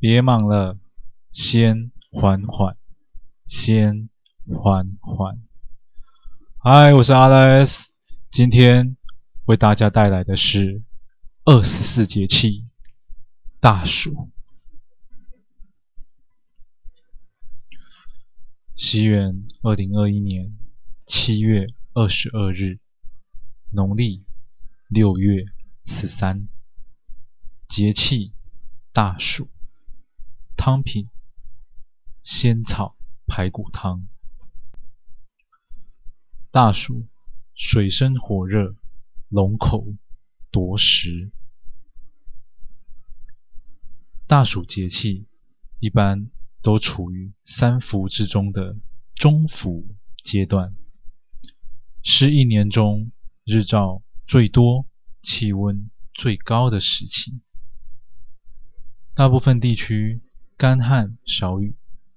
别忙了，先缓缓，先缓缓。嗨，我是 Alex，今天为大家带来的是二十四节气大暑。西元二零二一年七月二十二日，农历六月十三，节气大暑。汤品：仙草排骨汤。大暑，水深火热，龙口夺食。大暑节气一般都处于三伏之中的中伏阶段，是一年中日照最多、气温最高的时期。大部分地区，干旱少雨，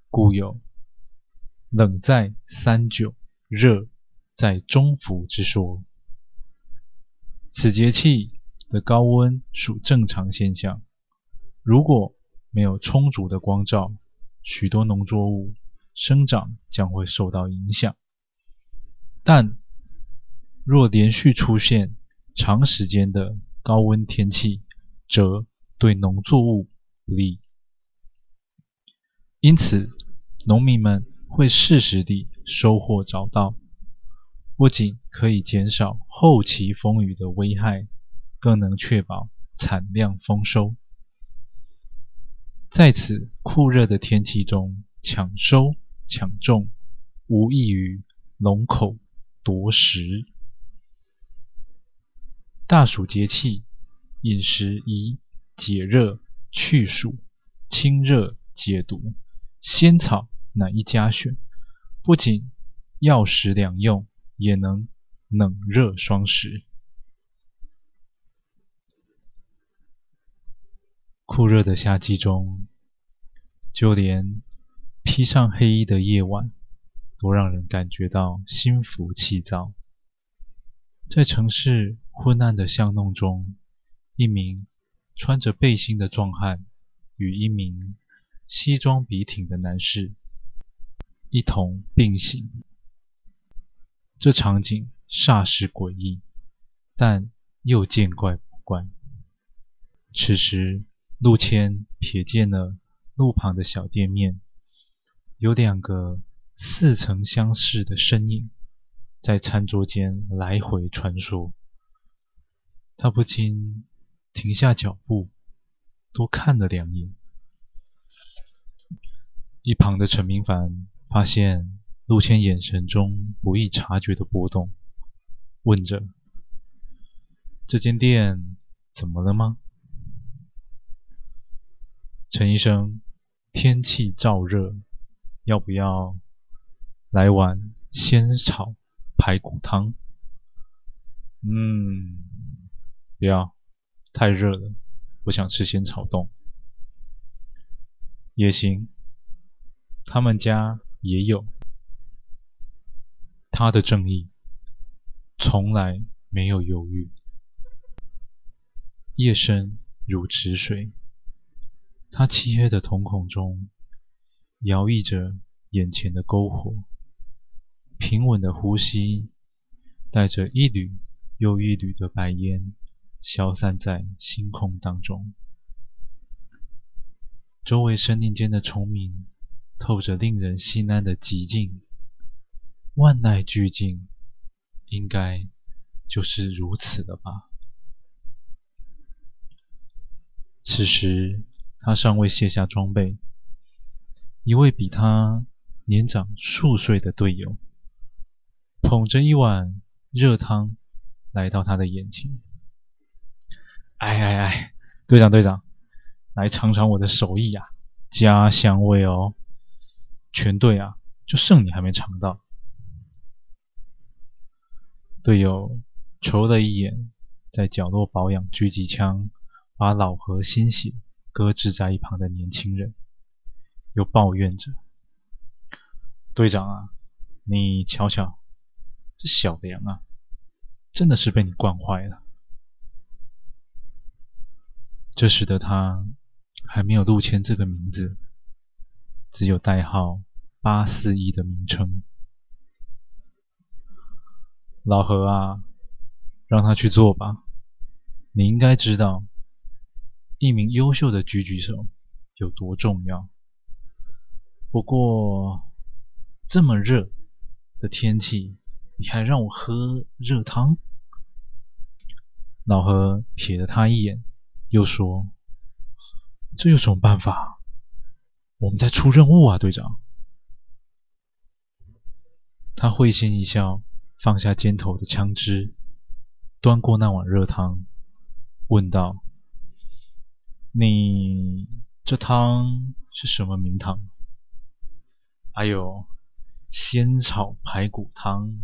故有“冷在三九，热在中伏”之说。此节气的高温属正常现象，如果没有充足的光照，许多农作物生长将会受到影响。但若连续出现长时间的高温天气，则对农作物不利。因此，农民们会适时地收获早稻，不仅可以减少后期风雨的危害，更能确保产量丰收。在此酷热的天气中抢收抢种，无异于龙口夺食。大暑节气，饮食宜解热去暑、清热解毒。仙草乃一家选，不仅药食两用，也能冷热双食。酷热的夏季中，就连披上黑衣的夜晚，都让人感觉到心浮气躁。在城市昏暗的巷弄中，一名穿着背心的壮汉与一名西装笔挺的男士一同并行，这场景煞是诡异，但又见怪不怪。此时，陆谦瞥见了路旁的小店面，有两个似曾相识的身影在餐桌间来回穿梭，他不禁停下脚步，多看了两眼。一旁的陈明凡发现陆谦眼神中不易察觉的波动，问着：“这间店怎么了吗？”陈医生，天气燥热，要不要来碗仙草排骨汤？嗯，不要，太热了，不想吃仙草冻。也行。他们家也有。他的正义从来没有犹豫。夜深如止水，他漆黑的瞳孔中摇曳着眼前的篝火，平稳的呼吸带着一缕又一缕的白烟消散在星空当中。周围森林间的虫鸣。透着令人心安的寂静，万籁俱静，应该就是如此了吧。此时，他尚未卸下装备，一位比他年长数岁的队友捧着一碗热汤来到他的眼前。哎哎哎，队长队长，来尝尝我的手艺呀，家乡味哦。全队啊，就剩你还没尝到。队友瞅了一眼在角落保养狙击枪、把老河新血搁置在一旁的年轻人，又抱怨着：“队长啊，你瞧瞧，这小梁啊，真的是被你惯坏了。”这使得他还没有陆谦这个名字，只有代号八四一的名称。老何啊，让他去做吧。你应该知道，一名优秀的狙击手有多重要。不过，这么热的天气，你还让我喝热汤？老何瞥了他一眼，又说：“这有什么办法？我们在出任务啊，队长。”他会心一笑，放下肩头的枪支，端过那碗热汤，问道：“你这汤是什么名堂？”还有仙草排骨汤，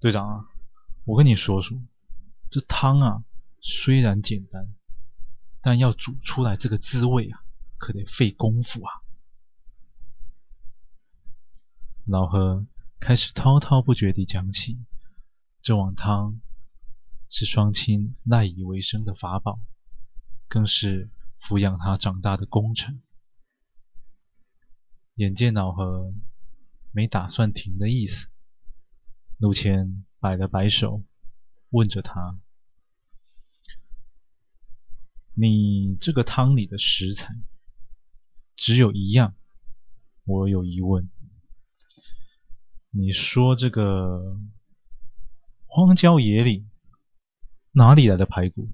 队长啊，我跟你说说，这汤啊虽然简单，但要煮出来这个滋味啊，可得费功夫啊。老何开始滔滔不绝地讲起，这碗汤是双亲赖以为生的法宝，更是抚养他长大的功臣。眼见老何没打算停的意思，陆谦摆了摆手，问着他：“你这个汤里的食材只有一样，我有疑问。你说这个荒郊野岭哪里来的排骨？”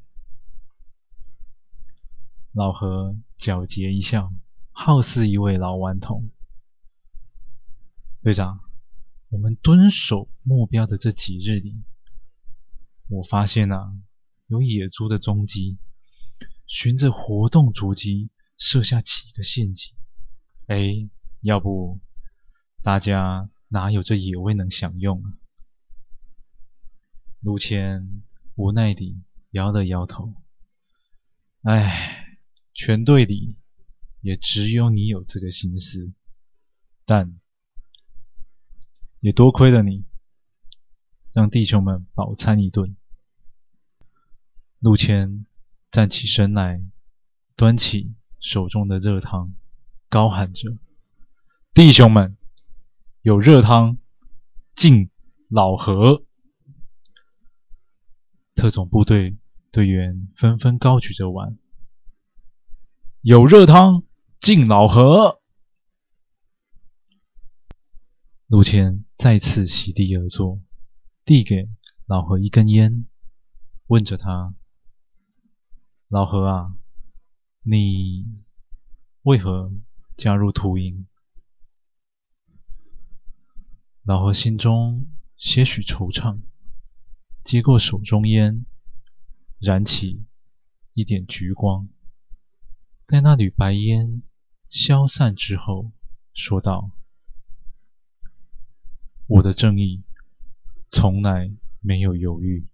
老何皎洁一笑。好似一位老顽童，队长，我们蹲守目标的这几日里，我发现啊，有野猪的踪迹，循着活动足迹设下几个陷阱。哎，要不大家哪有这野味能享用啊？陆谦无奈地摇了摇头，哎，全队里。也只有你有这个心思，但也多亏了你，让弟兄们饱餐一顿。陆谦站起身来，端起手中的热汤，高喊着：“弟兄们，有热汤，敬老何！”特种部队队员纷纷高举着碗：“有热汤！”敬老何！陆谦再次席地而坐，递给老何一根烟，问着他：“老何啊，你为何加入秃鹰？”老何心中些许惆怅，接过手中烟，燃起一点橘光，待那缕白烟消散之后，说道：“我的正义从来没有犹豫。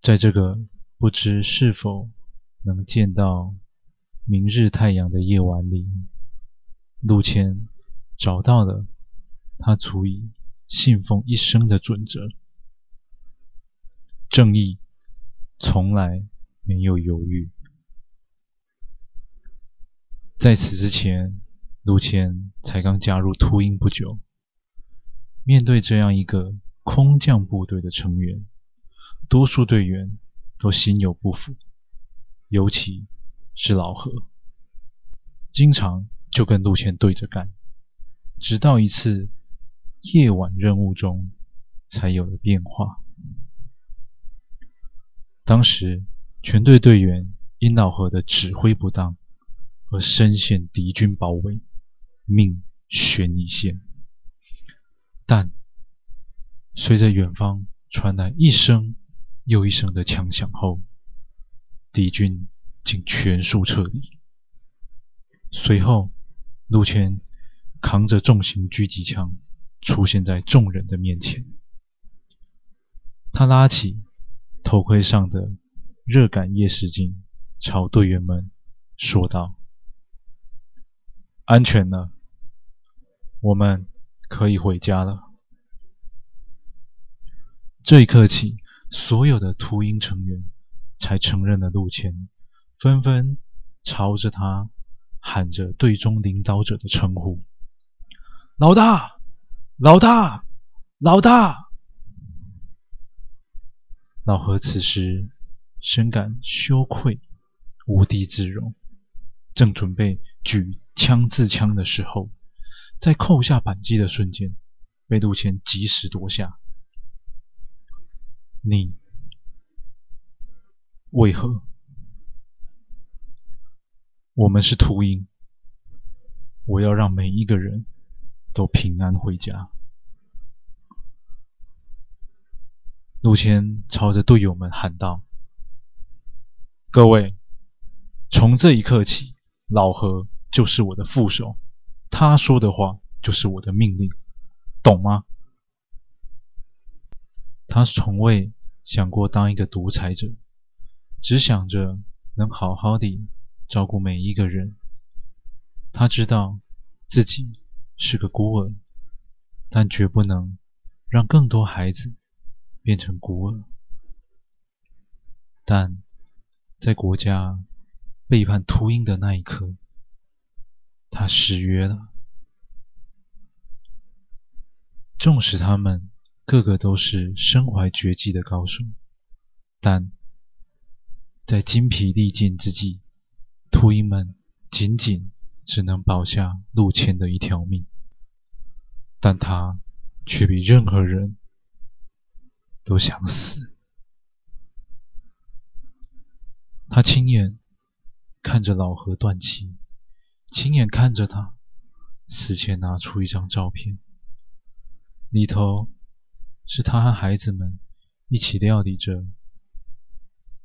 在这个不知是否能见到明日太阳的夜晚里，陆谦找到了他足以信奉一生的准则：正义从来没有犹豫。”在此之前，陆谦才刚加入秃鹰不久。面对这样一个空降部队的成员，多数队员都心有不服，尤其是老何，经常就跟陆谦对着干。直到一次夜晚任务中，才有了变化。当时，全队队员因老何的指挥不当，而深陷敌军包围，命悬一线。但随着远方传来一声又一声的枪响后，敌军竟全数撤离。随后，陆谦扛着重型狙击枪出现在众人的面前，他拉起头盔上的热感夜视镜，朝队员们说道。安全了，我们可以回家了。这一刻起，所有的秃鹰成员才承认了陆谦纷纷朝着他喊着队中领导者的称呼：“老大，老大，老大！”老何此时深感羞愧，无地自容，正准备举枪自枪的时候，在扣下扳机的瞬间，被陆谦及时夺下。你为何？我们是秃鹰，我要让每一个人都平安回家。陆谦朝着队友们喊道：“各位，从这一刻起，老何就是我的副手，他说的话就是我的命令，懂吗？”他从未想过当一个独裁者，只想着能好好地照顾每一个人。他知道自己是个孤儿，但绝不能让更多孩子。变成孤儿，但在国家背叛秃鹰的那一刻，他失约了。纵使他们个个都是身怀绝技的高手，但在精疲力尽之际，秃鹰们仅仅只能保下陆谦的一条命，但他却比任何人。都想死。他亲眼看着老何断气，亲眼看着他死前拿出一张照片，里头是他和孩子们一起料理着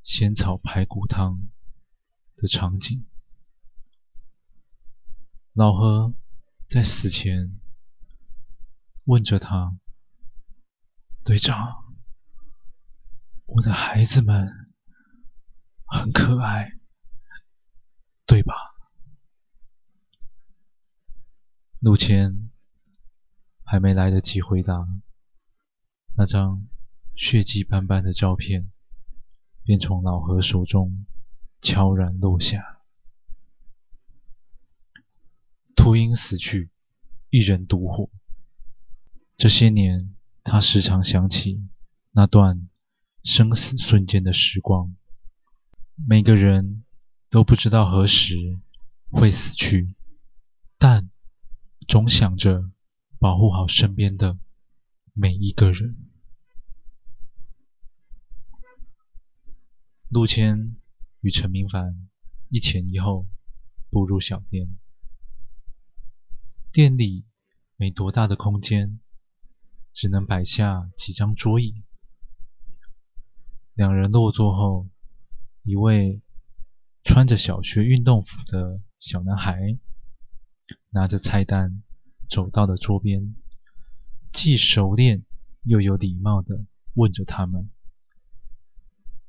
仙草排骨汤的场景。老何在死前问着他：“队长。”我的孩子们很可爱，对吧？陆谦还没来得及回答，那张血迹斑斑的照片便从老何手中悄然落下。秃鹰死去，一人独活。这些年，他时常想起那段。生死瞬间的时光，每个人都不知道何时会死去，但总想着保护好身边的每一个人。陆谦与陈明凡一前一后步入小店，店里没多大的空间，只能摆下几张桌椅。两人落座后，一位穿着小学运动服的小男孩拿着菜单走到了桌边，既熟练又有礼貌地问着他们：“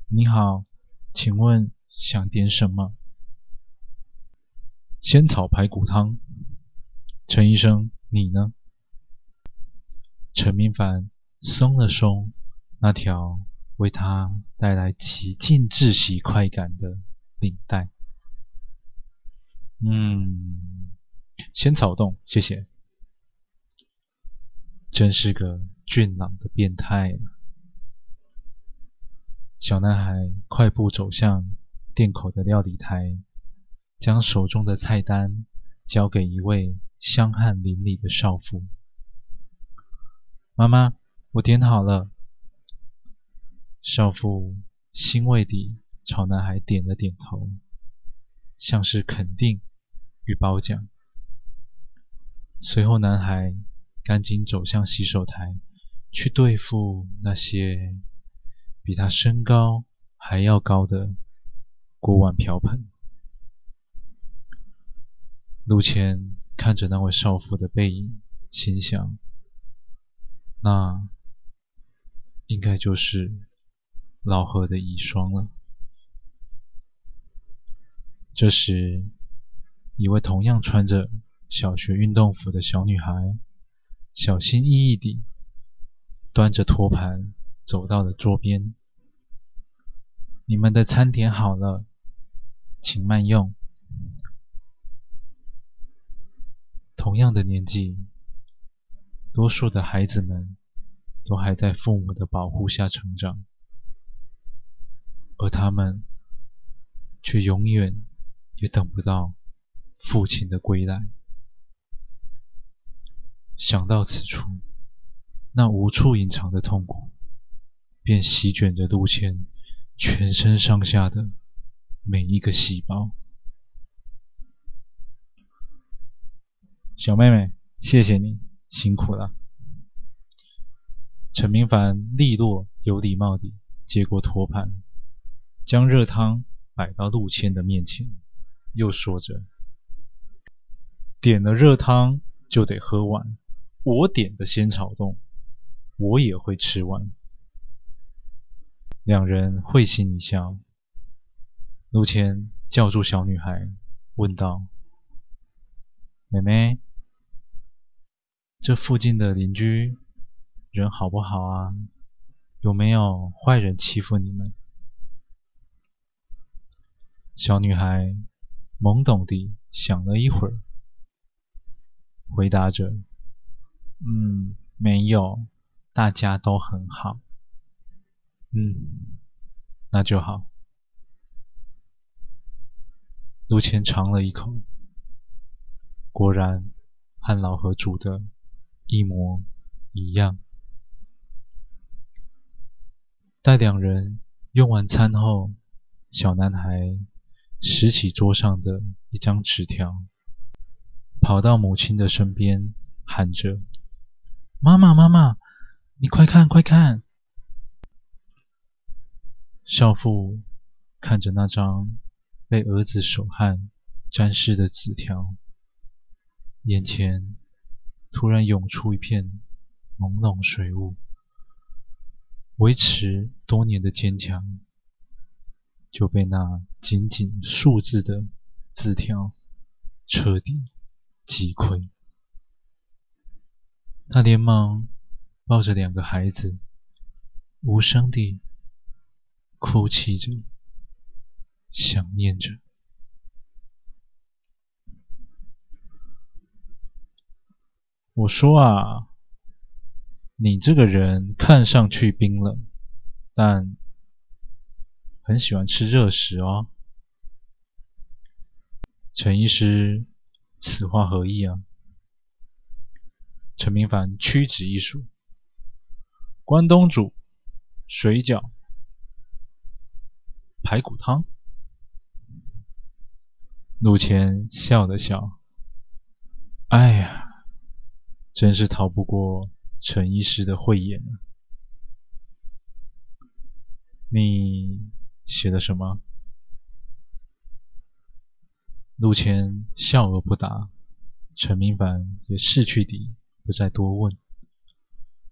你好，请问想点什么？”“仙草排骨汤。”“陈医生，你呢？”陈明凡松了松那条。为他带来极尽窒息快感的领带。嗯，仙草冻，谢谢。真是个俊朗的变态啊！小男孩快步走向店口的料理台，将手中的菜单交给一位香汗淋漓的少妇。妈妈，我点好了。少妇欣慰地朝男孩点了点头，像是肯定与褒奖。随后，男孩赶紧走向洗手台，去对付那些比他身高还要高的锅碗瓢盆。陆谦看着那位少妇的背影，心想：那应该就是。老何的遗孀了。这时，一位同样穿着小学运动服的小女孩，小心翼翼地端着托盘走到了桌边。“你们的餐点好了。”请慢用。同样的年纪，多数的孩子们都还在父母的保护下成长，而他们却永远也等不到父亲的归来。想到此处，那无处隐藏的痛苦便席卷着陆谦全身上下的每一个细胞。小妹妹，谢谢你辛苦了。陈明凡利落有礼貌地接过托盘，将热汤摆到陆谦的面前，又说着：“点了热汤就得喝完，我点的鲜草冻，我也会吃完。”两人会心一笑。陆谦叫住小女孩，问道：“妹妹。”这附近的邻居人好不好啊？有没有坏人欺负你们？小女孩懵懂地想了一会儿，回答着：“嗯，没有，大家都很好。”“嗯，那就好。”陆谦尝了一口，果然和老何煮的。一模一样。待两人用完餐后，小男孩拾起桌上的一张纸条，跑到母亲的身边，喊着：“妈妈，妈妈，你快看，快看！”少妇看着那张被儿子手汗沾湿的纸条，眼前。突然涌出一片朦胧水雾，维持多年的坚强就被那仅仅数字的字条彻底击溃。他连忙抱着两个孩子，无声地哭泣着，想念着。我说啊，你这个人看上去冰冷，但很喜欢吃热食哦。陈医师，此话何意啊？陈明凡屈指一数：关东煮、水饺、排骨汤。陆谦笑了笑：哎呀。真是逃不过陈医师的慧眼啊！你写的什么？陆谦笑而不答，陈明凡也逝去地不再多问。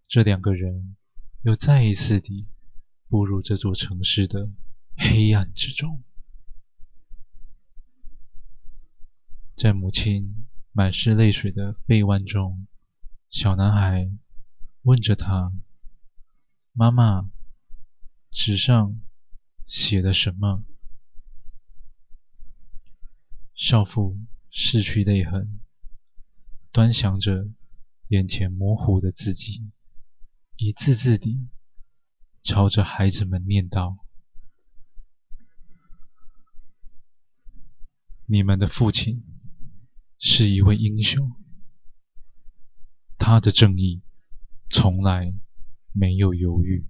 这两个人又再一次地步入这座城市的黑暗之中，在母亲满是泪水的臂弯中。小男孩问着他：“妈妈，纸上写了什么？”少妇拭去泪痕，端详着眼前模糊的字迹，一字字地朝着孩子们念道：“你们的父亲是一位英雄。”他的正义从来没有犹豫。